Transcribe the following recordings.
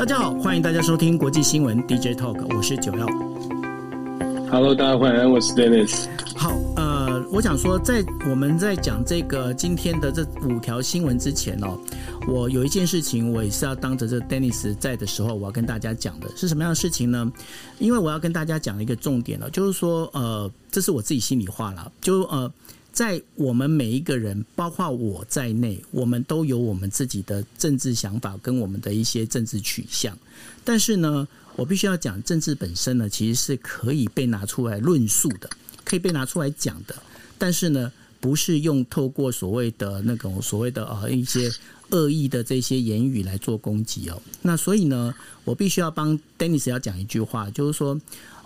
大家好，欢迎大家收听国际新闻 DJ Talk，我是九曜。Hello，大家欢迎，我是 Dennis。好，呃，我想说，在我们在讲这个今天的这五条新闻之前哦，我有一件事情，我也是要当着这 Dennis 在的时候，我要跟大家讲的是什么样的事情呢？因为我要跟大家讲一个重点了，就是说，呃，这是我自己心里话了，就呃。在我们每一个人，包括我在内，我们都有我们自己的政治想法跟我们的一些政治取向。但是呢，我必须要讲，政治本身呢，其实是可以被拿出来论述的，可以被拿出来讲的。但是呢，不是用透过所谓的那种所谓的呃一些恶意的这些言语来做攻击哦。那所以呢，我必须要帮 Dennis 要讲一句话，就是说。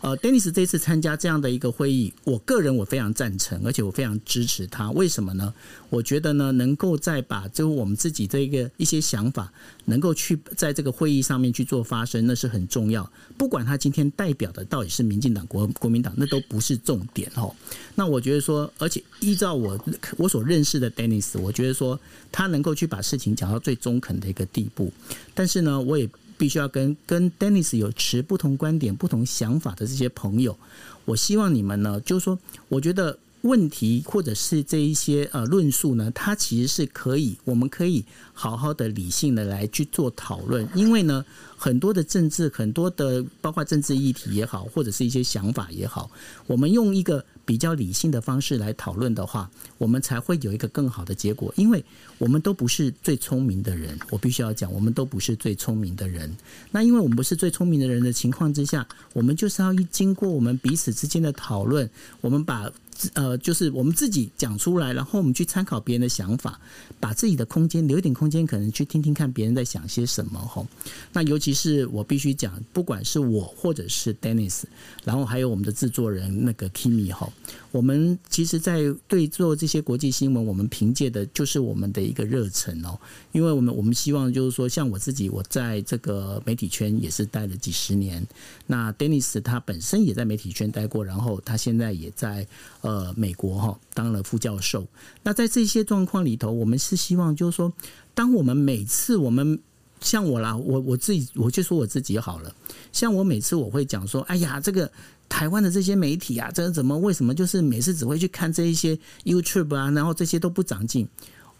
呃，Dennis 这次参加这样的一个会议，我个人我非常赞成，而且我非常支持他。为什么呢？我觉得呢，能够再把就我们自己这个一些想法，能够去在这个会议上面去做发声，那是很重要。不管他今天代表的到底是民进党、国国民党，那都不是重点哦。那我觉得说，而且依照我我所认识的 Dennis，我觉得说他能够去把事情讲到最中肯的一个地步。但是呢，我也。必须要跟跟 Dennis 有持不同观点、不同想法的这些朋友，我希望你们呢，就是说，我觉得问题或者是这一些呃论述呢，它其实是可以，我们可以好好的、理性的来去做讨论，因为呢。很多的政治，很多的包括政治议题也好，或者是一些想法也好，我们用一个比较理性的方式来讨论的话，我们才会有一个更好的结果。因为我们都不是最聪明的人，我必须要讲，我们都不是最聪明的人。那因为我们不是最聪明的人的情况之下，我们就是要一经过我们彼此之间的讨论，我们把。呃，就是我们自己讲出来，然后我们去参考别人的想法，把自己的空间留一点空间，可能去听听看别人在想些什么吼。那尤其是我必须讲，不管是我或者是 Dennis，然后还有我们的制作人那个 Kimi 吼，我们其实，在对做这些国际新闻，我们凭借的就是我们的一个热忱哦。因为我们我们希望就是说，像我自己，我在这个媒体圈也是待了几十年。那 Dennis 他本身也在媒体圈待过，然后他现在也在。呃，美国哈当了副教授。那在这些状况里头，我们是希望就是说，当我们每次我们像我啦，我我自己我就说我自己好了。像我每次我会讲说，哎呀，这个台湾的这些媒体啊，这怎么为什么就是每次只会去看这一些 YouTube 啊，然后这些都不长进。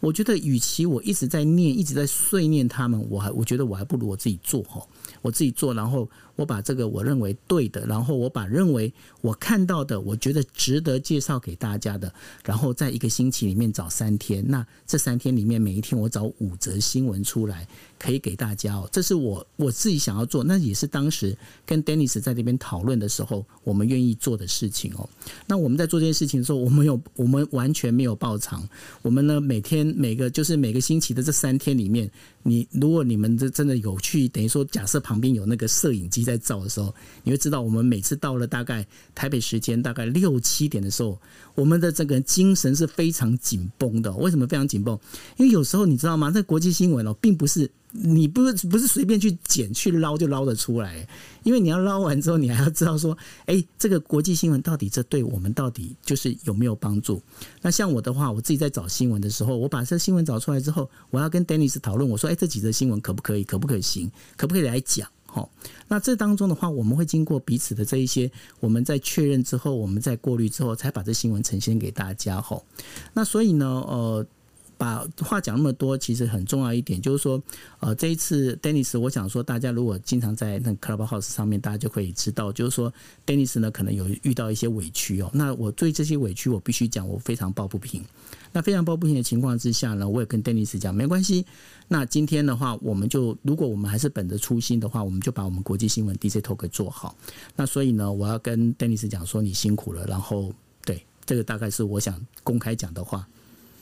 我觉得，与其我一直在念，一直在碎念他们，我还我觉得我还不如我自己做哈，我自己做，然后。我把这个我认为对的，然后我把认为我看到的，我觉得值得介绍给大家的，然后在一个星期里面找三天，那这三天里面每一天我找五则新闻出来，可以给大家哦。这是我我自己想要做，那也是当时跟 Dennis 在这边讨论的时候，我们愿意做的事情哦。那我们在做这件事情的时候，我们有我们完全没有报偿，我们呢每天每个就是每个星期的这三天里面，你如果你们这真的有去，等于说假设旁边有那个摄影机。在照的时候，你会知道，我们每次到了大概台北时间大概六七点的时候，我们的这个精神是非常紧绷的。为什么非常紧绷？因为有时候你知道吗？这国际新闻哦，并不是你不是不是随便去捡去捞就捞得出来，因为你要捞完之后，你还要知道说，哎，这个国际新闻到底这对我们到底就是有没有帮助？那像我的话，我自己在找新闻的时候，我把这新闻找出来之后，我要跟 Dennis 讨论，我说，哎，这几则新闻可不可以？可不可行？可不可以来讲？好，那这当中的话，我们会经过彼此的这一些，我们在确认之后，我们在过滤之后，才把这新闻呈现给大家。哈，那所以呢，呃，把话讲那么多，其实很重要一点，就是说，呃，这一次 Dennis，我想说，大家如果经常在那 Clubhouse 上面，大家就可以知道，就是说，Dennis 呢，可能有遇到一些委屈哦。那我对这些委屈，我必须讲，我非常抱不平。那非常抱不平的情况之下呢，我也跟 Dennis 讲，没关系。那今天的话，我们就如果我们还是本着初心的话，我们就把我们国际新闻 DJ Talk 做好。那所以呢，我要跟 Dennis 讲说，你辛苦了。然后，对，这个大概是我想公开讲的话。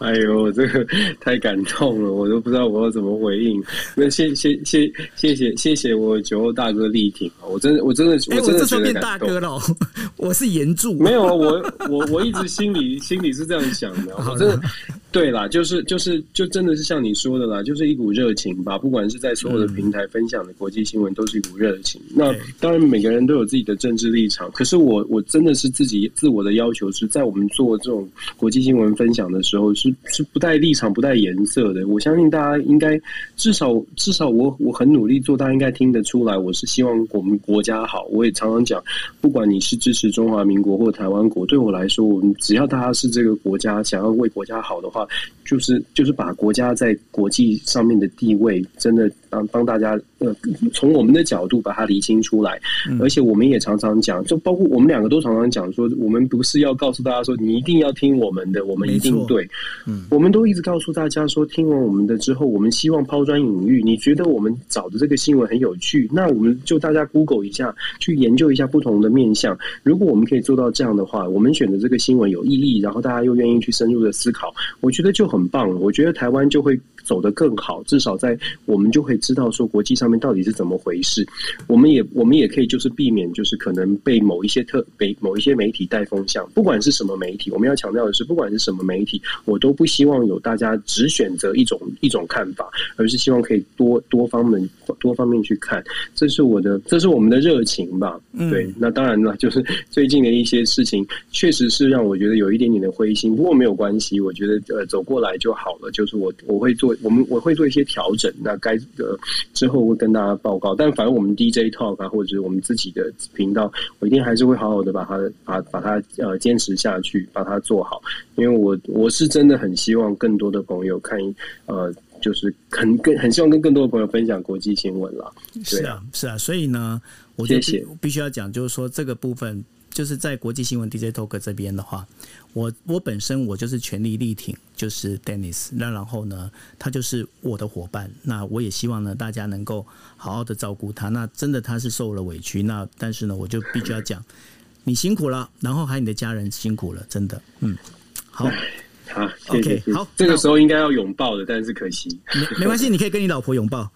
哎呦，这个太感动了，我都不知道我要怎么回应。那谢谢谢谢谢谢谢我酒后大哥力挺，我真的我真的我真的觉得感动。大哥了，我是严助。没有啊，我我我一直心里心里是这样想的，我真的。对啦，就是就是就真的是像你说的啦，就是一股热情吧。不管是在所有的平台分享的国际新闻，都是一股热情。嗯、那当然，每个人都有自己的政治立场。可是我我真的是自己自我的要求是在我们做这种国际新闻分享的时候，是是不带立场、不带颜色的。我相信大家应该至少至少我我很努力做，大家应该听得出来，我是希望我们国家好。我也常常讲，不管你是支持中华民国或台湾国，对我来说，我们只要大家是这个国家想要为国家好的话。就是就是把国家在国际上面的地位，真的帮帮大家呃，从我们的角度把它理清出来。而且我们也常常讲，就包括我们两个都常常讲说，我们不是要告诉大家说你一定要听我们的，我们一定对。嗯，我们都一直告诉大家说，听完我们的之后，我们希望抛砖引玉。你觉得我们找的这个新闻很有趣，那我们就大家 Google 一下，去研究一下不同的面向。如果我们可以做到这样的话，我们选择这个新闻有意义，然后大家又愿意去深入的思考，我觉得就很棒了。我觉得台湾就会走得更好，至少在我们就会知道说国际上面到底是怎么回事。我们也我们也可以就是避免就是可能被某一些特被某一些媒体带风向，不管是什么媒体，我们要强调的是，不管是什么媒体，我都不希望有大家只选择一种一种看法，而是希望可以多多方面多方面去看。这是我的，这是我们的热情吧。对，那当然了，就是 最近的一些事情，确实是让我觉得有一点点的灰心。不过没有关系，我觉得呃走过来就好了。就是我我会做，我们我会做一些调整。那该呃之后会跟大家报告。但反正我们 DJ Talk 啊，或者是我们自己的频道，我一定还是会好好的把它把把它呃坚持下去，把它做好。因为我我是真的很希望更多的朋友看呃。就是很更很希望跟更多的朋友分享国际新闻了。是啊，是啊，所以呢，我就必须要讲，就是说这个部分，就是在国际新闻 DJ Talk 这边的话，我我本身我就是全力力挺，就是 Dennis。那然后呢，他就是我的伙伴。那我也希望呢，大家能够好好的照顾他。那真的他是受了委屈，那但是呢，我就必须要讲，你辛苦了，然后还有你的家人辛苦了，真的，嗯，好。，OK，好，这个时候应该要拥抱的，但是可惜，没没关系，你可以跟你老婆拥抱。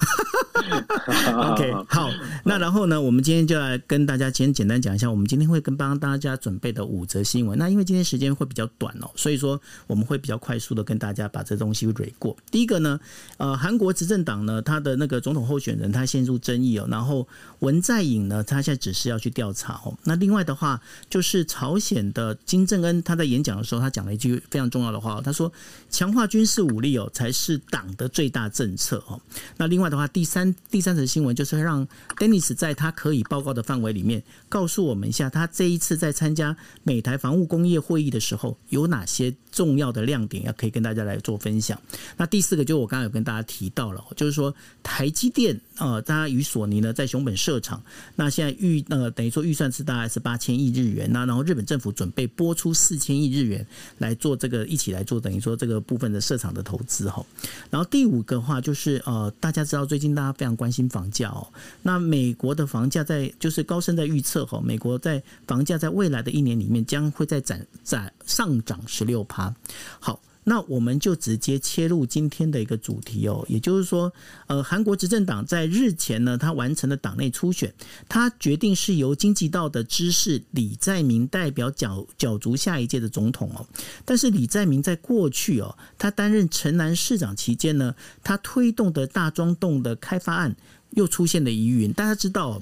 OK，好，那然后呢，我们今天就来跟大家先简单讲一下，我们今天会跟帮大家准备的五则新闻。那因为今天时间会比较短哦，所以说我们会比较快速的跟大家把这东西蕊过。第一个呢，呃，韩国执政党呢，他的那个总统候选人他陷入争议哦，然后文在寅呢，他现在只是要去调查哦。那另外的话，就是朝鲜的金正恩他在演讲的时候，他讲了一句非常重要的话，他说强化军事武力哦，才是党的最大政策哦。那另外的话，第三。第三则新闻就是让 Dennis 在他可以报告的范围里面，告诉我们一下，他这一次在参加美台防务工业会议的时候有哪些重要的亮点，要可以跟大家来做分享。那第四个就我刚刚有跟大家提到了，就是说台积电呃，大家与索尼呢在熊本设厂，那现在预呃等于说预算是大概是八千亿日元，那然后日本政府准备拨出四千亿日元来做这个一起来做等于说这个部分的设厂的投资哈。然后第五个话就是呃，大家知道最近大家非常关心房价哦。那美国的房价在就是高盛在预测哈，美国在房价在未来的一年里面将会再涨涨上涨十六趴。好，那我们就直接切入今天的一个主题哦，也就是说，呃，韩国执政党在日前呢，他完成了党内初选，他决定是由经济道的知事李在明代表角角逐下一届的总统哦。但是李在明在过去哦，他担任城南市长期间呢，他推动的大庄洞的开发案又出现了疑云。大家知道，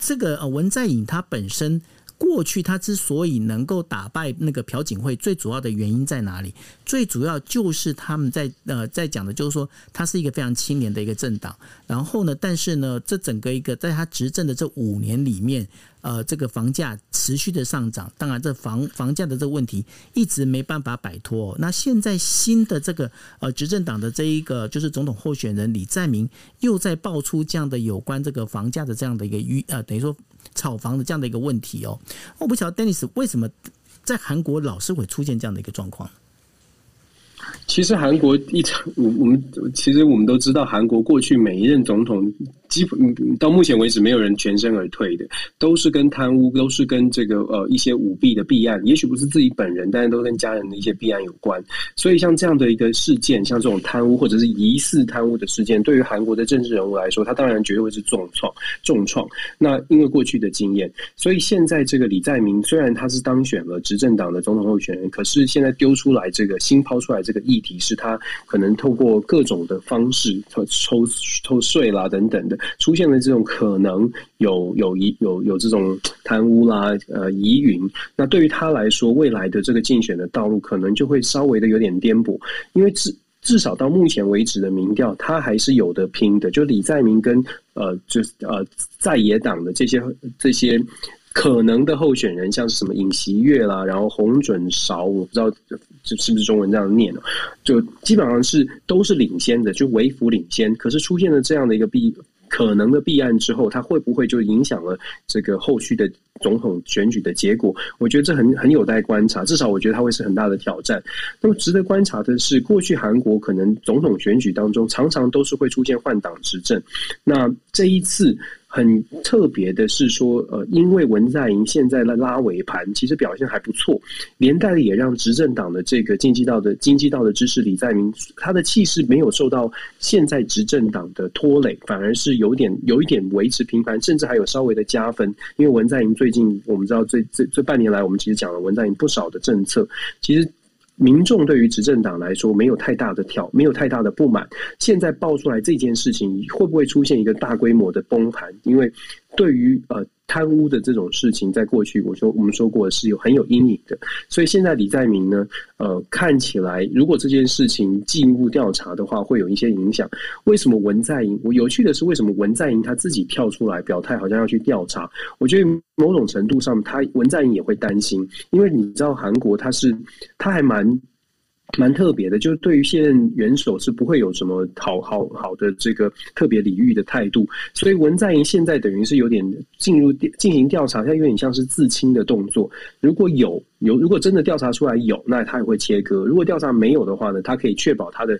这个呃文在寅他本身。过去他之所以能够打败那个朴槿惠，最主要的原因在哪里？最主要就是他们在呃在讲的，就是说他是一个非常清廉的一个政党。然后呢，但是呢，这整个一个在他执政的这五年里面，呃，这个房价持续的上涨。当然，这房房价的这个问题一直没办法摆脱。那现在新的这个呃执政党的这一个就是总统候选人李在明，又在爆出这样的有关这个房价的这样的一个预呃，等于说。炒房的这样的一个问题哦，我不晓得 Dennis 为什么在韩国老是会出现这样的一个状况。其实韩国一场，我我们其实我们都知道，韩国过去每一任总统基本到目前为止没有人全身而退的，都是跟贪污，都是跟这个呃一些舞弊的弊案，也许不是自己本人，但是都跟家人的一些弊案有关。所以像这样的一个事件，像这种贪污或者是疑似贪污的事件，对于韩国的政治人物来说，他当然绝对会是重创重创。那因为过去的经验，所以现在这个李在明虽然他是当选了执政党的总统候选人，可是现在丢出来这个新抛出来这个议题，是他可能透过各种的方式抽抽抽税啦等等的。出现了这种可能有有疑有有这种贪污啦呃疑云，那对于他来说，未来的这个竞选的道路可能就会稍微的有点颠簸，因为至至少到目前为止的民调，他还是有得拼的。就李在明跟呃就呃在野党的这些这些可能的候选人，像是什么尹锡悦啦，然后洪准韶，我不知道这是不是中文这样念？就基本上是都是领先的，就微幅领先。可是出现了这样的一个弊。可能的弊案之后，它会不会就影响了这个后续的总统选举的结果？我觉得这很很有待观察。至少我觉得它会是很大的挑战。那么值得观察的是，过去韩国可能总统选举当中常常都是会出现换党执政。那这一次。很特别的是说，呃，因为文在寅现在的拉尾盘，其实表现还不错，连带的也让执政党的这个京畿道的经济道的支持李在明，他的气势没有受到现在执政党的拖累，反而是有点有一点维持平盘，甚至还有稍微的加分。因为文在寅最近我们知道这这这半年来，我们其实讲了文章，有不少的政策，其实。民众对于执政党来说没有太大的挑，没有太大的不满。现在爆出来这件事情，会不会出现一个大规模的崩盘？因为对于呃。贪污的这种事情，在过去我说我们说过是有很有阴影的，所以现在李在明呢，呃，看起来如果这件事情进一步调查的话，会有一些影响。为什么文在寅？我有趣的是，为什么文在寅他自己跳出来表态，好像要去调查？我觉得某种程度上，他文在寅也会担心，因为你知道韩国他是他还蛮。蛮特别的，就是对于现任元首是不会有什么好好好的这个特别礼遇的态度，所以文在寅现在等于是有点进入进行调查，他有点像是自清的动作。如果有有，如果真的调查出来有，那他也会切割；如果调查没有的话呢，他可以确保他的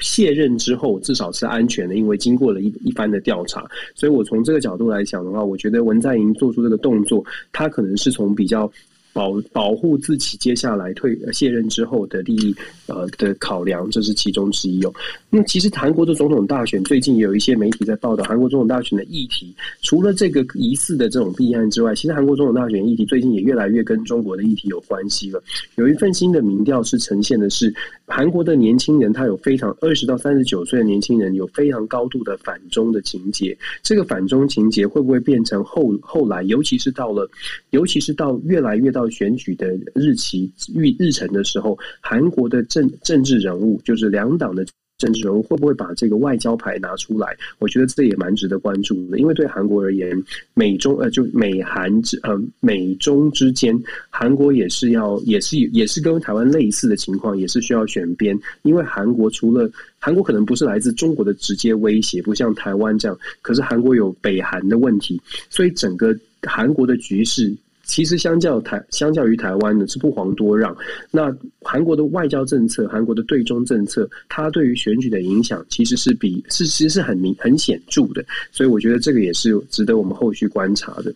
卸任之后至少是安全的，因为经过了一一番的调查。所以我从这个角度来讲的话，我觉得文在寅做出这个动作，他可能是从比较。保保护自己接下来退卸任之后的利益，呃的考量，这是其中之一哦。那其实韩国的总统大选最近有一些媒体在报道韩国总统大选的议题，除了这个疑似的这种弊案之外，其实韩国总统大选议题最近也越来越跟中国的议题有关系了。有一份新的民调是呈现的是韩国的年轻人，他有非常二十到三十九岁的年轻人有非常高度的反中的情节。这个反中情节会不会变成后后来，尤其是到了，尤其是到越来越到。选举的日期日日程的时候，韩国的政政治人物，就是两党的政治人物，会不会把这个外交牌拿出来？我觉得这也蛮值得关注的，因为对韩国而言，美中呃就美韩之呃美中之间，韩国也是要也是也是跟台湾类似的情况，也是需要选边，因为韩国除了韩国可能不是来自中国的直接威胁，不像台湾这样，可是韩国有北韩的问题，所以整个韩国的局势。其实相较台，相较于台湾呢，是不遑多让。那韩国的外交政策，韩国的对中政策，它对于选举的影响，其实是比是其实是很明很显著的。所以我觉得这个也是值得我们后续观察的。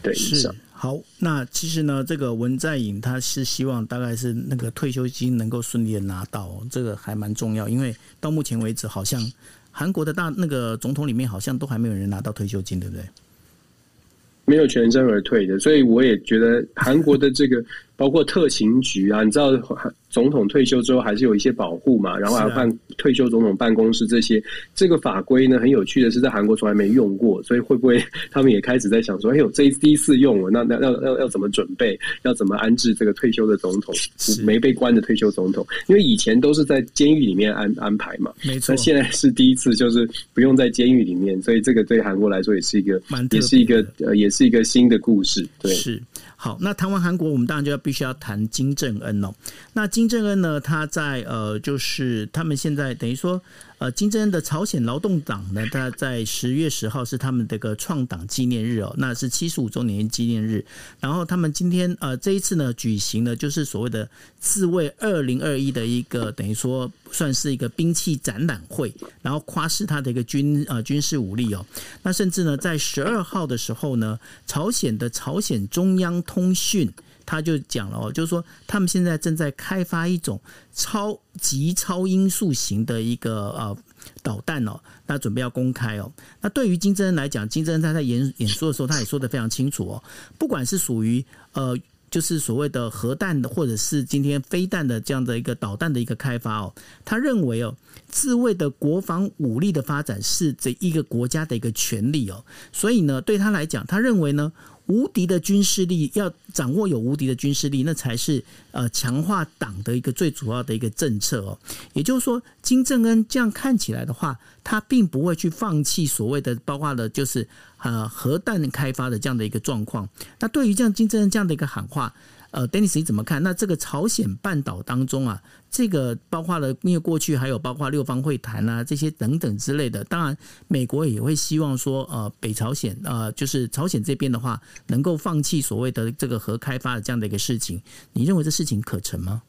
对，是好。那其实呢，这个文在寅他是希望大概是那个退休金能够顺利的拿到，这个还蛮重要。因为到目前为止，好像韩国的大那个总统里面，好像都还没有人拿到退休金，对不对？没有全身而退的，所以我也觉得韩国的这个包括特勤局啊，你知道。总统退休之后还是有一些保护嘛，然后还要办退休总统办公室这些。啊、这个法规呢，很有趣的是在韩国从来没用过，所以会不会他们也开始在想说，哎呦，这第一次用了，那那要要要怎么准备，要怎么安置这个退休的总统，没被关的退休总统？因为以前都是在监狱里面安安排嘛，没错。那现在是第一次，就是不用在监狱里面，所以这个对韩国来说也是一个，也是一个呃，也是一个新的故事。对，是。好，那谈完韩国，我们当然就要必须要谈金正恩哦。那金正恩呢，他在呃，就是他们现在等于说。呃，金正恩的朝鲜劳动党呢，他在十月十号是他们这个创党纪念日哦，那是七十五周年纪念日。然后他们今天呃这一次呢举行的就是所谓的自卫二零二一的一个等于说算是一个兵器展览会，然后夸示他的一个军呃军事武力哦。那甚至呢在十二号的时候呢，朝鲜的朝鲜中央通讯。他就讲了哦，就是说他们现在正在开发一种超级超音速型的一个呃导弹哦，那准备要公开哦。那对于金正恩来讲，金正恩他在演演说的时候，他也说得非常清楚哦，不管是属于呃就是所谓的核弹的，或者是今天飞弹的这样的一个导弹的一个开发哦，他认为哦，自卫的国防武力的发展是这一个国家的一个权利哦，所以呢，对他来讲，他认为呢。无敌的军事力，要掌握有无敌的军事力，那才是呃强化党的一个最主要的一个政策哦。也就是说，金正恩这样看起来的话，他并不会去放弃所谓的包括了就是呃核弹开发的这样的一个状况。那对于这样金正恩这样的一个喊话。呃，Dennis 你怎么看？那这个朝鲜半岛当中啊，这个包括了，因为过去还有包括六方会谈啊，这些等等之类的。当然，美国也会希望说，呃，北朝鲜，呃，就是朝鲜这边的话，能够放弃所谓的这个核开发的这样的一个事情。你认为这事情可成吗？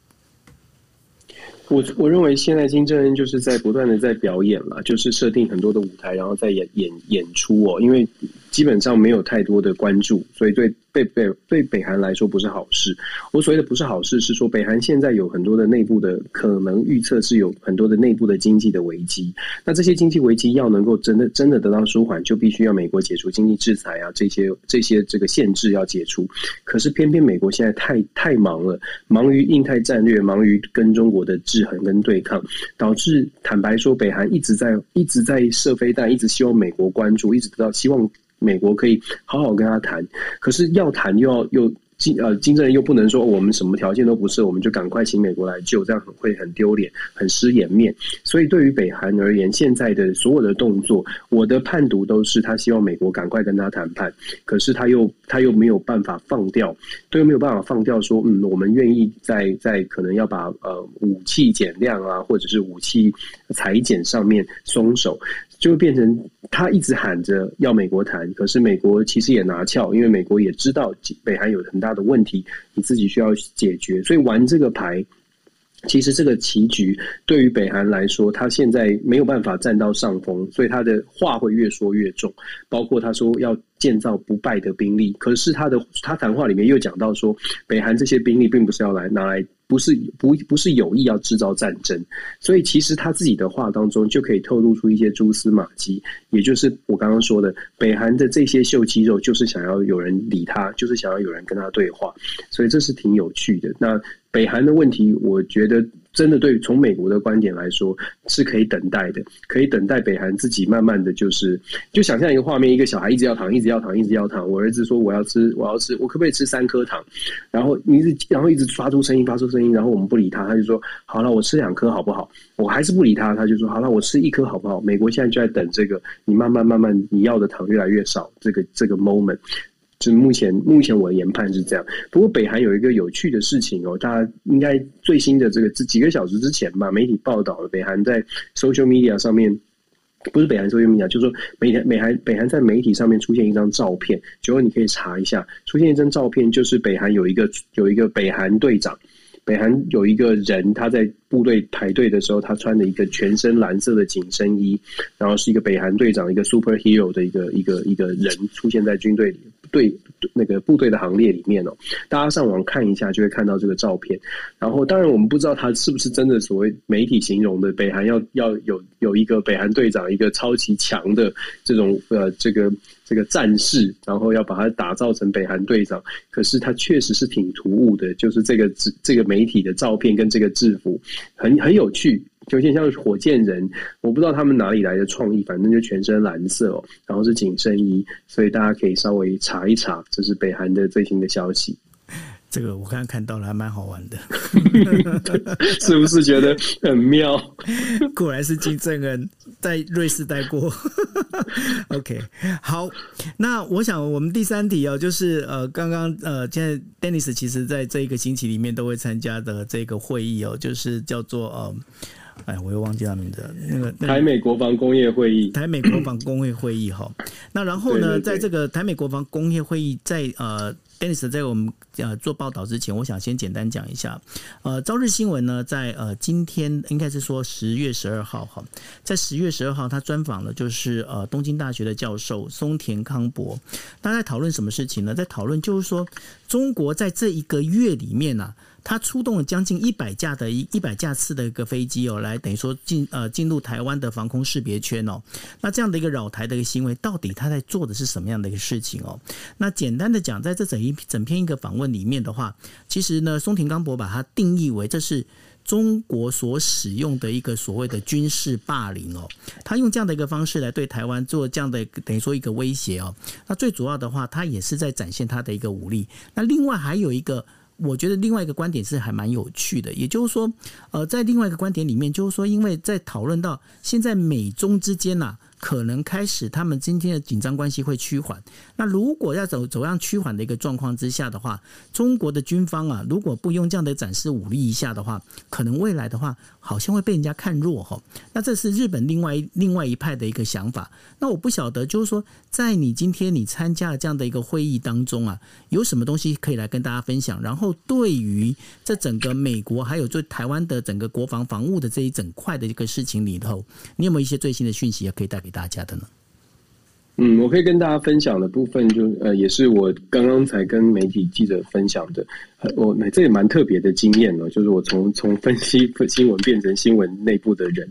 我我认为现在金正恩就是在不断的在表演了，就是设定很多的舞台，然后在演演演出哦，因为基本上没有太多的关注，所以对。对北对北韩来说不是好事。我所谓的不是好事，是说北韩现在有很多的内部的可能预测是有很多的内部的经济的危机。那这些经济危机要能够真的真的得到舒缓，就必须要美国解除经济制裁啊，这些这些这个限制要解除。可是偏偏美国现在太太忙了，忙于印太战略，忙于跟中国的制衡跟对抗，导致坦白说，北韩一直在一直在射飞弹，一直希望美国关注，一直得到希望。美国可以好好跟他谈，可是要谈又要又金呃金正恩又不能说我们什么条件都不是，我们就赶快请美国来救，这样很会很丢脸，很失颜面。所以对于北韩而言，现在的所有的动作，我的判读都是他希望美国赶快跟他谈判，可是他又他又没有办法放掉，他又没有办法放掉说，嗯，我们愿意在在可能要把呃武器减量啊，或者是武器裁减上面松手。就会变成他一直喊着要美国谈，可是美国其实也拿翘，因为美国也知道北韩有很大的问题，你自己需要解决，所以玩这个牌，其实这个棋局对于北韩来说，他现在没有办法占到上风，所以他的话会越说越重，包括他说要建造不败的兵力，可是他的他谈话里面又讲到说，北韩这些兵力并不是要来拿来。不是不不是有意要制造战争，所以其实他自己的话当中就可以透露出一些蛛丝马迹，也就是我刚刚说的，北韩的这些秀肌肉就是想要有人理他，就是想要有人跟他对话，所以这是挺有趣的。那北韩的问题，我觉得。真的对，从美国的观点来说是可以等待的，可以等待北韩自己慢慢的就是，就想象一个画面，一个小孩一直要糖，一直要糖，一直要糖。我儿子说我要吃，我要吃，我可不可以吃三颗糖？然后你一直，然后一直发出声音，发出声音，然后我们不理他，他就说好了，我吃两颗好不好？我还是不理他，他就说好了，我吃一颗好不好？美国现在就在等这个，你慢慢慢慢你要的糖越来越少，这个这个 moment。是目前目前我的研判是这样，不过北韩有一个有趣的事情哦，大家应该最新的这个这几个小时之前吧，媒体报道了北韩在 social media 上面，不是北韩 social media，就是说美美韩北韩在媒体上面出现一张照片，结果你可以查一下，出现一张照片就是北韩有一个有一个北韩队长，北韩有一个人他在部队排队的时候，他穿的一个全身蓝色的紧身衣，然后是一个北韩队长一个 superhero 的一个一个一个人出现在军队里。队那个部队的行列里面哦，大家上网看一下就会看到这个照片。然后，当然我们不知道他是不是真的所谓媒体形容的北韩要要有有一个北韩队长，一个超级强的这种呃这个这个战士，然后要把他打造成北韩队长。可是他确实是挺突兀的，就是这个这个媒体的照片跟这个制服很很有趣。就有点像火箭人，我不知道他们哪里来的创意，反正就全身蓝色哦，然后是紧身衣，所以大家可以稍微查一查，这是北韩的最新的消息。这个我刚刚看到了，还蛮好玩的，是不是觉得很妙？果然是金正恩在瑞士待过。OK，好，那我想我们第三题哦，就是呃，刚刚呃，现在 Dennis 其实在这一个星期里面都会参加的这个会议哦，就是叫做呃。哎，我又忘记他名字，那个、那个、台美国防工业会议，台美国防工业会议哈。那然后呢，在这个台美国防工业会议在，在呃 Denis 在我们呃做报道之前，我想先简单讲一下。呃，朝日新闻呢，在呃今天应该是说十月十二号哈，在十月十二号，他专访了就是呃东京大学的教授松田康博。他在讨论什么事情呢？在讨论就是说，中国在这一个月里面呢、他出动了将近一百架的一一百架次的一个飞机哦，来等于说进呃进入台湾的防空识别圈哦。那这样的一个扰台的一个行为，到底他在做的是什么样的一个事情哦？那简单的讲，在这整一整篇一个访问里面的话，其实呢，松田刚博把它定义为这是中国所使用的一个所谓的军事霸凌哦。他用这样的一个方式来对台湾做这样的等于说一个威胁哦。那最主要的话，他也是在展现他的一个武力。那另外还有一个。我觉得另外一个观点是还蛮有趣的，也就是说，呃，在另外一个观点里面，就是说，因为在讨论到现在美中之间呐、可能开始，他们今天的紧张关系会趋缓。那如果要走走向趋缓的一个状况之下的话，中国的军方啊，如果不用这样的展示武力一下的话，可能未来的话，好像会被人家看弱哈。那这是日本另外另外一派的一个想法。那我不晓得，就是说，在你今天你参加了这样的一个会议当中啊，有什么东西可以来跟大家分享？然后对于这整个美国还有对台湾的整个国防防务的这一整块的一个事情里头，你有没有一些最新的讯息也可以带给？大家的呢？嗯，我可以跟大家分享的部分就，呃，也是我刚刚才跟媒体记者分享的。我这也蛮特别的经验呢，就是我从从分析 新闻变成新闻内部的人，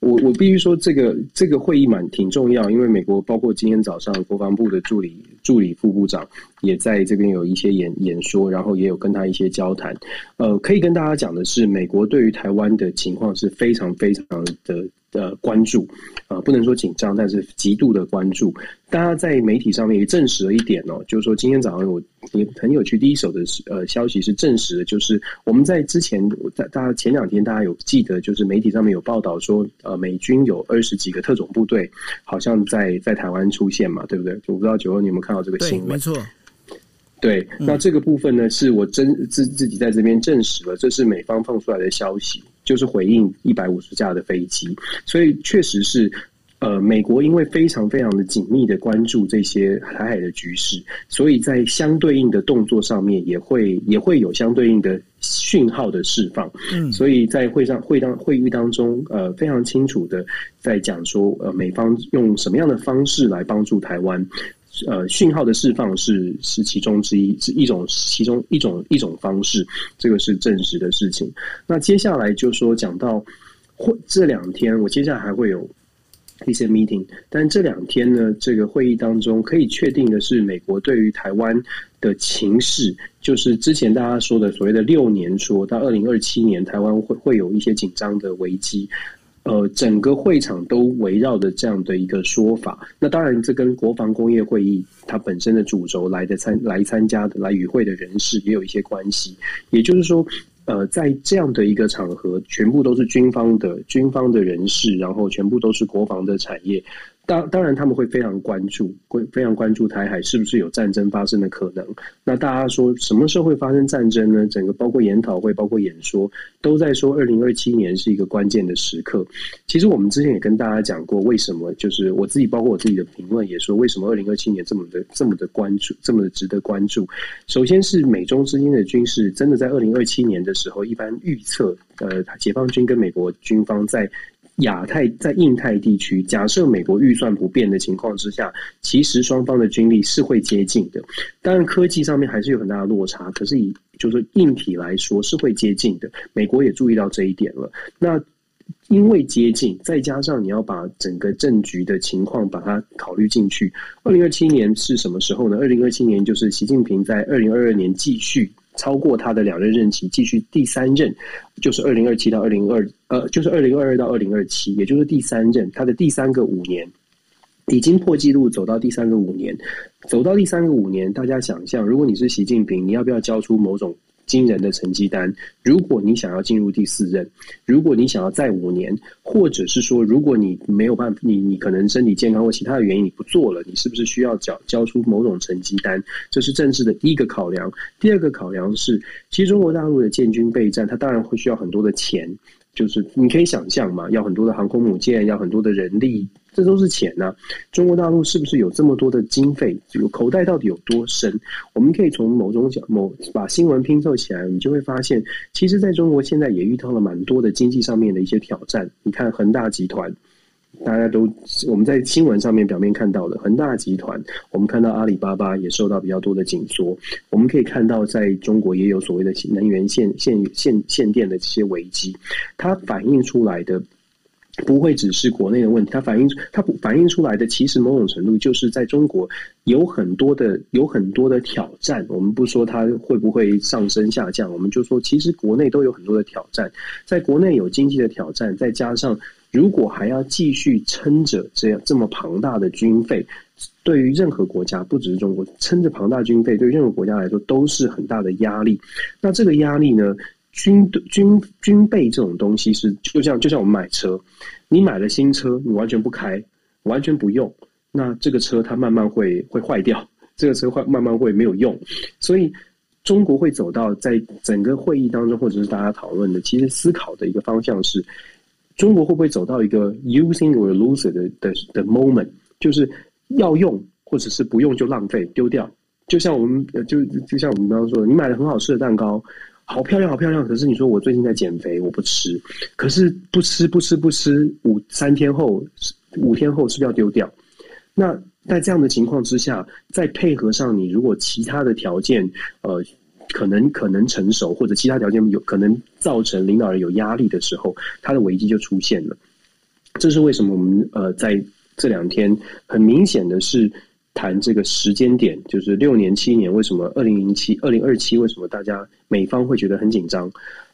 我我必须说，这个这个会议蛮挺重要，因为美国包括今天早上国防部的助理助理副部长也在这边有一些演演说，然后也有跟他一些交谈。呃，可以跟大家讲的是，美国对于台湾的情况是非常非常的。的关注啊、呃，不能说紧张，但是极度的关注。大家在媒体上面也证实了一点哦，就是说今天早上有也很有趣，第一手的呃消息是证实的，就是我们在之前在大家前两天大家有记得，就是媒体上面有报道说，呃，美军有二十几个特种部队好像在在台湾出现嘛，对不对？我不知道九欧你有没有看到这个新闻？没错。对，那这个部分呢，是我真自自己在这边证实了，这是美方放出来的消息，就是回应一百五十架的飞机，所以确实是，呃，美国因为非常非常的紧密的关注这些台海的局势，所以在相对应的动作上面也会也会有相对应的讯号的释放。嗯，所以在会上会当会议当中，呃，非常清楚的在讲说，呃，美方用什么样的方式来帮助台湾。呃，讯号的释放是是其中之一，是一种其中一种一种方式，这个是证实的事情。那接下来就说讲到会这两天，我接下来还会有一些 meeting，但这两天呢，这个会议当中可以确定的是，美国对于台湾的情势，就是之前大家说的所谓的六年说到二零二七年，台湾会会有一些紧张的危机。呃，整个会场都围绕着这样的一个说法。那当然，这跟国防工业会议它本身的主轴来的参来参加的来与会的人士也有一些关系。也就是说，呃，在这样的一个场合，全部都是军方的军方的人士，然后全部都是国防的产业。当当然，他们会非常关注，会非常关注台海是不是有战争发生的可能。那大家说什么时候会发生战争呢？整个包括研讨会、包括演说，都在说二零二七年是一个关键的时刻。其实我们之前也跟大家讲过，为什么就是我自己，包括我自己的评论也说，为什么二零二七年这么的这么的关注，这么值得关注。首先是美中之间的军事，真的在二零二七年的时候，一般预测，呃，解放军跟美国军方在。亚太在印太地区，假设美国预算不变的情况之下，其实双方的军力是会接近的。当然，科技上面还是有很大的落差，可是以就是硬体来说是会接近的。美国也注意到这一点了。那因为接近，再加上你要把整个政局的情况把它考虑进去。二零二七年是什么时候呢？二零二七年就是习近平在二零二二年继续。超过他的两任任期，继续第三任，就是二零二七到二零二，呃，就是二零二二到二零二七，也就是第三任，他的第三个五年，已经破纪录走到第三个五年，走到第三个五年，大家想象，如果你是习近平，你要不要交出某种？惊人的成绩单。如果你想要进入第四任，如果你想要再五年，或者是说，如果你没有办法，你你可能身体健康或其他的原因你不做了，你是不是需要交交出某种成绩单？这是政治的第一个考量。第二个考量是，其实中国大陆的建军备战，它当然会需要很多的钱。就是你可以想象嘛，要很多的航空母舰，要很多的人力，这都是钱呢、中国大陆是不是有这么多的经费？这个口袋到底有多深？我们可以从某种角某把新闻拼凑起来，你就会发现，其实在中国现在也遇到了蛮多的经济上面的一些挑战。你看恒大集团。大家都我们在新闻上面表面看到的恒大集团，我们看到阿里巴巴也受到比较多的紧缩。我们可以看到，在中国也有所谓的能源限限限限电的这些危机，它反映出来的不会只是国内的问题，它反映它反映出来的其实某种程度就是在中国有很多的有很多的挑战。我们不说它会不会上升下降，我们就说其实国内都有很多的挑战，在国内有经济的挑战，再加上。如果还要继续撑着这样这么庞大的军费，对于任何国家，不只是中国，撑着庞大军费，对任何国家来说都是很大的压力。那这个压力呢？军军军备这种东西是就像就像我们买车，你买了新车，你完全不开，完全不用，那这个车它慢慢会会坏掉，这个车会慢慢会没有用。所以中国会走到在整个会议当中，或者是大家讨论的，其实思考的一个方向是。中国会不会走到一个 using or loser 的的的 moment，就是要用或者是不用就浪费丢掉？就像我们就就像我们刚刚说的，你买了很好吃的蛋糕，好漂亮好漂亮，可是你说我最近在减肥，我不吃，可是不吃不吃不吃，五三天后五天后是不是要丢掉？那在这样的情况之下，再配合上你如果其他的条件，呃。可能可能成熟，或者其他条件有可能造成领导人有压力的时候，他的危机就出现了。这是为什么我们呃在这两天很明显的是谈这个时间点，就是六年七年，为什么二零零七、二零二七，为什么大家美方会觉得很紧张？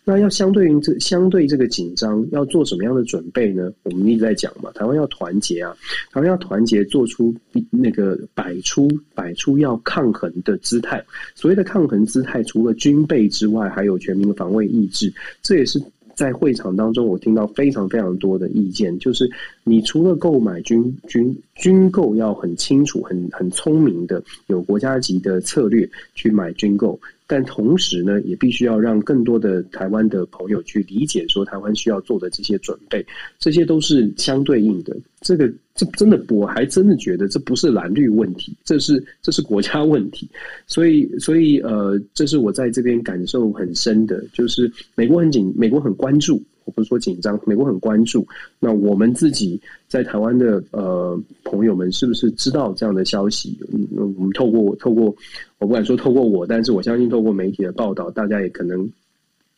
那要相对于这相对这个紧张，要做什么样的准备呢？我们一直在讲嘛，台湾要团结啊，台湾要团结，做出那个摆出摆出要抗衡的姿态。所谓的抗衡姿态，除了军备之外，还有全民防卫意志。这也是在会场当中我听到非常非常多的意见，就是你除了购买军军军购要很清楚、很很聪明的有国家级的策略去买军购。但同时呢，也必须要让更多的台湾的朋友去理解，说台湾需要做的这些准备，这些都是相对应的。这个这真的，我还真的觉得这不是蓝绿问题，这是这是国家问题。所以，所以呃，这是我在这边感受很深的，就是美国很紧，美国很关注。我不是说紧张，美国很关注。那我们自己在台湾的呃朋友们，是不是知道这样的消息？嗯，我们透过透过，我不敢说透过我，但是我相信透过媒体的报道，大家也可能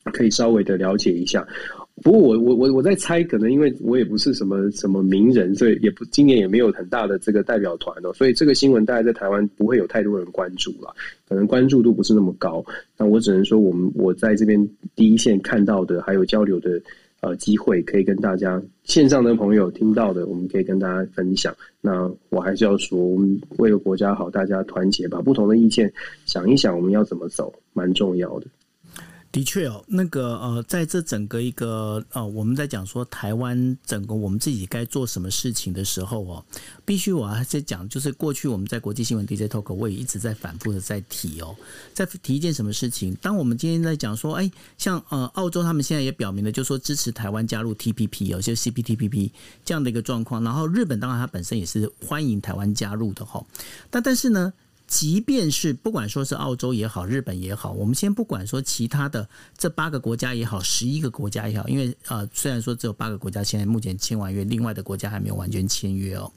可以稍微的了解一下。不过我我我我在猜，可能因为我也不是什么什么名人，所以也不今年也没有很大的这个代表团哦，所以这个新闻大概在台湾不会有太多人关注了，可能关注度不是那么高。那我只能说，我们我在这边第一线看到的，还有交流的呃机会，可以跟大家线上的朋友听到的，我们可以跟大家分享。那我还是要说，我们为了国家好，大家团结，把不同的意见想一想，我们要怎么走，蛮重要的。的确哦，那个呃，在这整个一个呃，我们在讲说台湾整个我们自己该做什么事情的时候哦，必须我还在讲，就是过去我们在国际新闻 DJ Talk 我也一直在反复的在提哦，在提一件什么事情。当我们今天在讲说，哎，像呃澳洲他们现在也表明了，就说支持台湾加入 TPP 有些 CPTPP 这样的一个状况，然后日本当然它本身也是欢迎台湾加入的哈，但但是呢。即便是不管说是澳洲也好，日本也好，我们先不管说其他的这八个国家也好，十一个国家也好，因为呃，虽然说只有八个国家现在目前签完约，另外的国家还没有完全签约哦，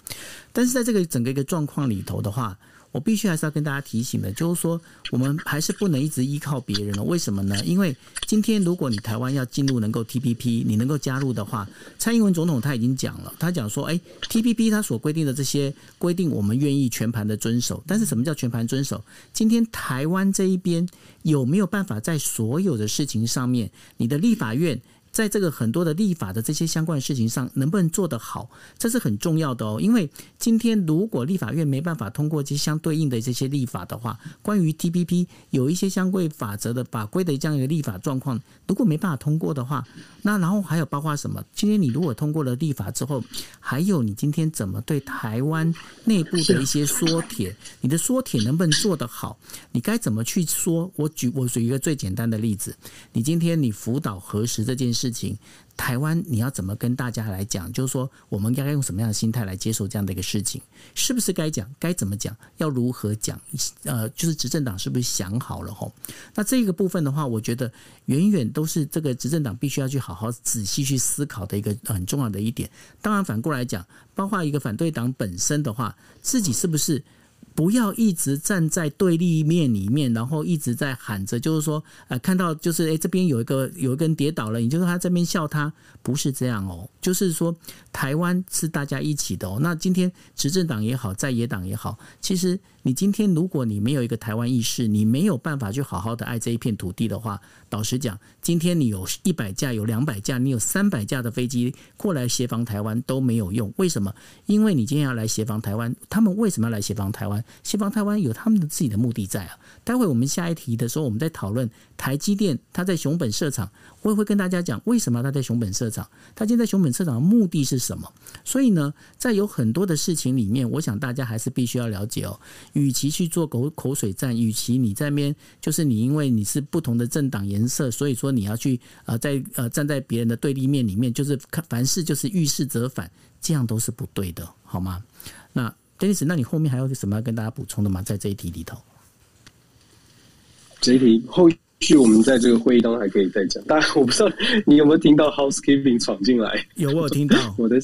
但是在这个整个一个状况里头的话。我必须还是要跟大家提醒的，就是说，我们还是不能一直依靠别人了。为什么呢？因为今天如果你台湾要进入能够 TPP，你能够加入的话，蔡英文总统他已经讲了，他讲说，哎，TPP 他所规定的这些规定，我们愿意全盘的遵守。但是什么叫全盘遵守？今天台湾这一边有没有办法在所有的事情上面，你的立法院？在这个很多的立法的这些相关的事情上，能不能做得好，这是很重要的哦。因为今天如果立法院没办法通过这些相对应的这些立法的话，关于 TPP 有一些相关法则的法规的这样一个立法状况，如果没办法通过的话，那然后还有包括什么？今天你如果通过了立法之后，还有你今天怎么对台湾内部的一些说帖，你的说帖能不能做得好？你该怎么去说？我举我举一个最简单的例子，你今天你辅导核实这件事。事情。台湾，你要怎么跟大家来讲？就是说，我们应该用什么样的心态来接受这样的一个事情？是不是该讲？该怎么讲？要如何讲？呃，就是执政党是不是想好了吼？那这个部分的话，我觉得远远都是这个执政党必须要去好好仔细去思考的一个很重要的一点。当然，反过来讲，包括一个反对党本身的话，自己是不是？不要一直站在对立面里面，然后一直在喊着，就是说，呃，看到就是，哎，这边有一个有一个人跌倒了，你就说他这边笑他，不是这样哦，就是说，台湾是大家一起的哦。那今天执政党也好，在野党也好，其实。你今天如果你没有一个台湾意识，你没有办法去好好的爱这一片土地的话，老实讲，今天你有一百架、有两百架、你有三百架的飞机过来协防台湾都没有用。为什么？因为你今天要来协防台湾，他们为什么要来协防台湾？协防台湾有他们的自己的目的在啊。待会我们下一题的时候，我们在讨论台积电，它在熊本设厂。我也会跟大家讲，为什么他在熊本设厂？他今天在熊本设厂的目的是什么？所以呢，在有很多的事情里面，我想大家还是必须要了解哦。与其去做口口水战，与其你在那边就是你因为你是不同的政党颜色，所以说你要去呃在呃站在别人的对立面里面，就是凡事就是遇事则反，这样都是不对的，好吗？那 Dennis，那你后面还有什么要跟大家补充的吗？在这一题里头，这一题后。去我们在这个会议当中还可以再讲，当然我不知道你有没有听到 housekeeping 闯进来。有，我有听到。我的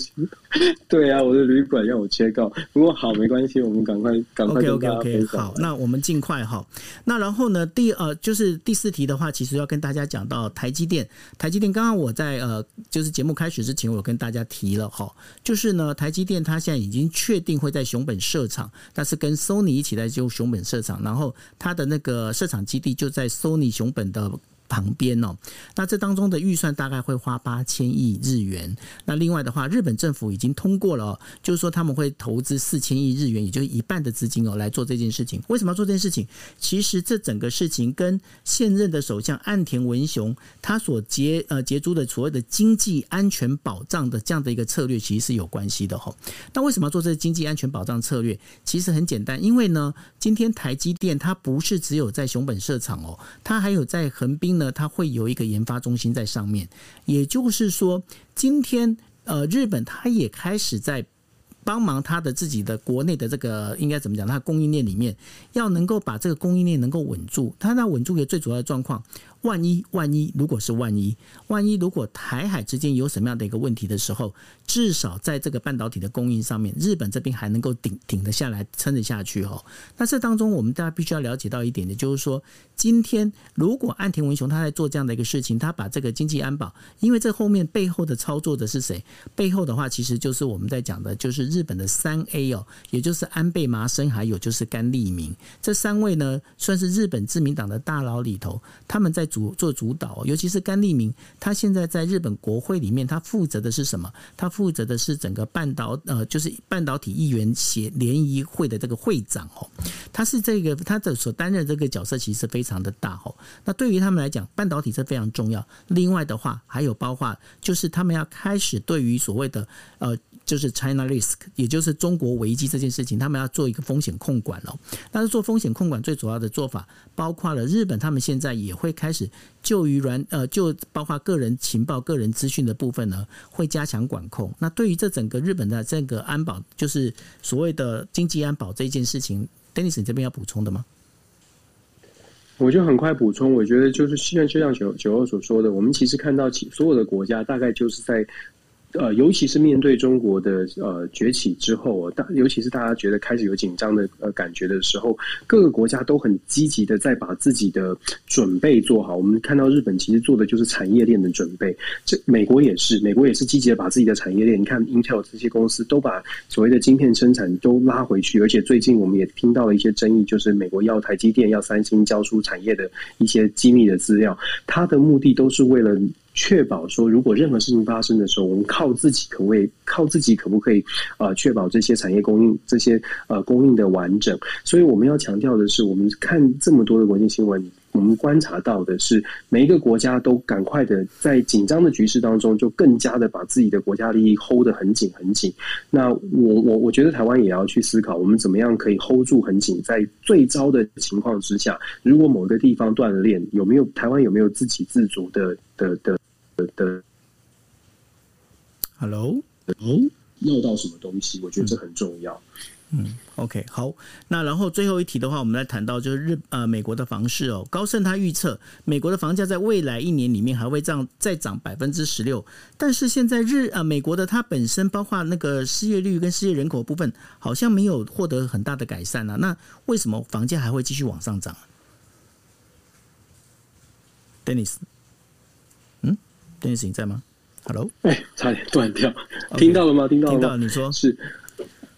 对啊，我的旅馆要我切告。不过好，没关系，我们赶快赶快 OK OK OK 好，那我们尽快哈。那然后呢，第呃就是第四题的话，其实要跟大家讲到台积电。台积电刚刚我在呃就是节目开始之前，我跟大家提了哈，就是呢台积电它现在已经确定会在熊本设厂，但是跟 Sony 一起在就熊本设厂，然后它的那个设厂基地就在 Sony 熊。本的。旁边哦，那这当中的预算大概会花八千亿日元。那另外的话，日本政府已经通过了，就是说他们会投资四千亿日元，也就是一半的资金哦来做这件事情。为什么要做这件事情？其实这整个事情跟现任的首相岸田文雄他所结呃结出的所谓的经济安全保障的这样的一个策略，其实是有关系的哈。那为什么要做这个经济安全保障策略？其实很简单，因为呢，今天台积电它不是只有在熊本设厂哦，它还有在横滨。呢，它会有一个研发中心在上面，也就是说，今天呃，日本它也开始在帮忙它的自己的国内的这个应该怎么讲？它供应链里面要能够把这个供应链能够稳住，它那稳住的最主要的状况。万一万一，如果是万一，万一如果台海之间有什么样的一个问题的时候，至少在这个半导体的供应上面，日本这边还能够顶顶得下来，撑得下去哦。那这当中，我们大家必须要了解到一点的，就是说，今天如果岸田文雄他在做这样的一个事情，他把这个经济安保，因为这后面背后的操作的是谁？背后的话，其实就是我们在讲的，就是日本的三 A 哦，也就是安倍麻生，还有就是甘利明这三位呢，算是日本自民党的大佬里头，他们在。主做主导，尤其是甘利明，他现在在日本国会里面，他负责的是什么？他负责的是整个半导呃，就是半导体议员协联谊会的这个会长哦。他是这个他的所担任这个角色，其实非常的大哦。那对于他们来讲，半导体是非常重要。另外的话，还有包括就是他们要开始对于所谓的呃。就是 China Risk，也就是中国危机这件事情，他们要做一个风险控管了。但是做风险控管最主要的做法，包括了日本，他们现在也会开始就于软呃，就包括个人情报、个人资讯的部分呢，会加强管控。那对于这整个日本的这个安保，就是所谓的经济安保这件事情，Dennis，你这边要补充的吗？我就很快补充，我觉得就是现在就像九九二所说的，我们其实看到其所有的国家大概就是在。呃，尤其是面对中国的呃崛起之后，大尤其是大家觉得开始有紧张的呃感觉的时候，各个国家都很积极的在把自己的准备做好。我们看到日本其实做的就是产业链的准备，这美国也是，美国也是积极的把自己的产业链，你看 Intel 这些公司都把所谓的晶片生产都拉回去，而且最近我们也听到了一些争议，就是美国要台积电、要三星交出产业的一些机密的资料，它的目的都是为了。确保说，如果任何事情发生的时候，我们靠自己可不可以？靠自己可不可以？呃，确保这些产业供应，这些呃供应的完整。所以我们要强调的是，我们看这么多的国际新闻，我们观察到的是，每一个国家都赶快的在紧张的局势当中，就更加的把自己的国家利益 hold 得很紧很紧。那我我我觉得台湾也要去思考，我们怎么样可以 hold 住很紧，在最糟的情况之下，如果某个地方断了链，有没有台湾有没有自给自足的的的？的，Hello，哦，要到什么东西？我觉得这很重要。嗯，OK，好，那然后最后一题的话，我们来谈到就是日呃美国的房市哦，高盛他预测美国的房价在未来一年里面还会涨再涨百分之十六，但是现在日呃美国的它本身包括那个失业率跟失业人口部分好像没有获得很大的改善啊，那为什么房价还会继续往上涨？Dennis，嗯，Dennis 你在吗？Hello，哎，差点断掉，okay, 听到了吗？听到了吗？听到了，你说是。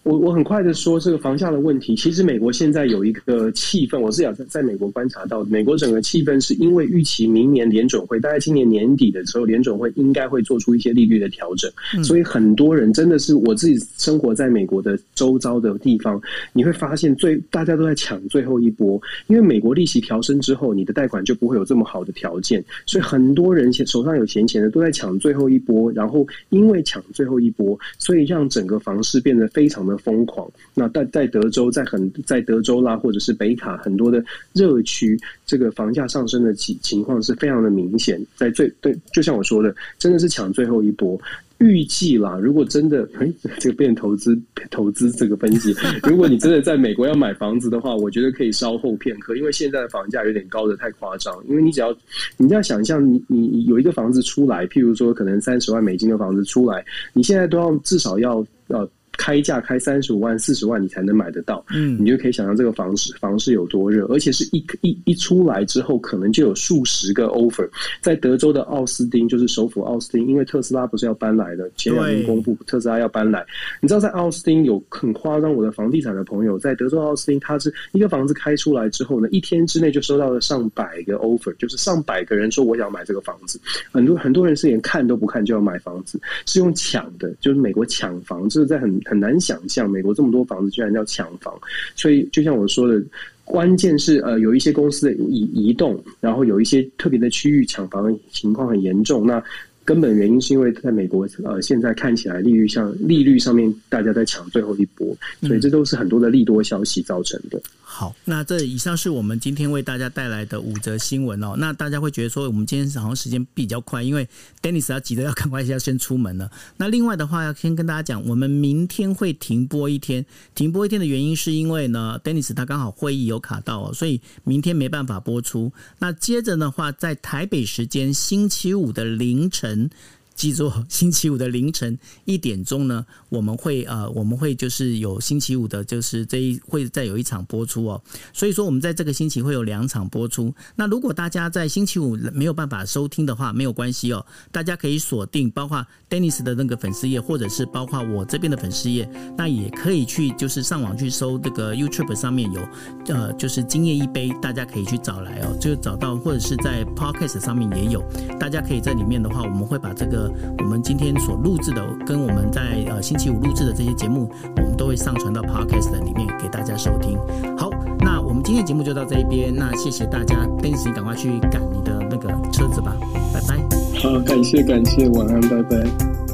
我我很快的说，这个房价的问题，其实美国现在有一个气氛，我是想在在美国观察到，美国整个气氛是因为预期明年联准会大概今年年底的时候，联准会应该会做出一些利率的调整，所以很多人真的是我自己生活在美国的周遭的地方，你会发现最大家都在抢最后一波，因为美国利息调升之后，你的贷款就不会有这么好的条件，所以很多人手上有闲钱的都在抢最后一波，然后因为抢最后一波，所以让整个房市变得非常的。疯狂。那在在德州，在很在德州啦，或者是北卡很多的热区，这个房价上升的情情况是非常的明显。在最对，就像我说的，真的是抢最后一波。预计啦，如果真的，哎，这个变投资投资这个分析，如果你真的在美国要买房子的话，我觉得可以稍后片刻，因为现在的房价有点高的太夸张。因为你只要，你要想象，你你有一个房子出来，譬如说可能三十万美金的房子出来，你现在都要至少要要。开价开三十五万、四十万，你才能买得到。嗯，你就可以想象这个房市房市有多热，而且是一一一出来之后，可能就有数十个 offer。在德州的奥斯汀，就是首府奥斯汀，因为特斯拉不是要搬来的，前两天公布特斯拉要搬来。你知道在奥斯汀有很夸张，我的房地产的朋友在德州奥斯汀，他是一个房子开出来之后呢，一天之内就收到了上百个 offer，就是上百个人说我想买这个房子。很多很多人是连看都不看就要买房子，是用抢的，就是美国抢房，这是在很。很难想象，美国这么多房子居然叫抢房，所以就像我说的，关键是呃有一些公司的移移动，然后有一些特别的区域抢房情况很严重。那根本原因是因为在美国呃现在看起来利率上利率上面大家在抢最后一波，所以这都是很多的利多消息造成的。好，那这以上是我们今天为大家带来的五则新闻哦。那大家会觉得说，我们今天好像时间比较快，因为 Dennis 要急着要赶快要先出门了。那另外的话，要先跟大家讲，我们明天会停播一天。停播一天的原因是因为呢，Dennis 他刚好会议有卡到哦，所以明天没办法播出。那接着的话，在台北时间星期五的凌晨。记住，星期五的凌晨一点钟呢，我们会呃，我们会就是有星期五的，就是这一会再有一场播出哦。所以说，我们在这个星期会有两场播出。那如果大家在星期五没有办法收听的话，没有关系哦，大家可以锁定，包括 Dennis 的那个粉丝页，或者是包括我这边的粉丝页，那也可以去就是上网去搜这个 YouTube 上面有呃，就是今夜一杯，大家可以去找来哦，就找到，或者是在 Podcast 上面也有，大家可以在里面的话，我们会把这个。我们今天所录制的，跟我们在呃星期五录制的这些节目，我们都会上传到 Podcast 里面给大家收听。好，那我们今天节目就到这一边，那谢谢大家跟紧赶快去赶你的那个车子吧，拜拜。好，感谢感谢，晚安，拜拜。